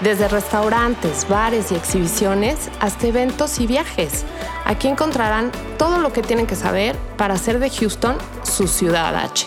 Desde restaurantes, bares y exhibiciones hasta eventos y viajes. Aquí encontrarán todo lo que tienen que saber para hacer de Houston su ciudad H.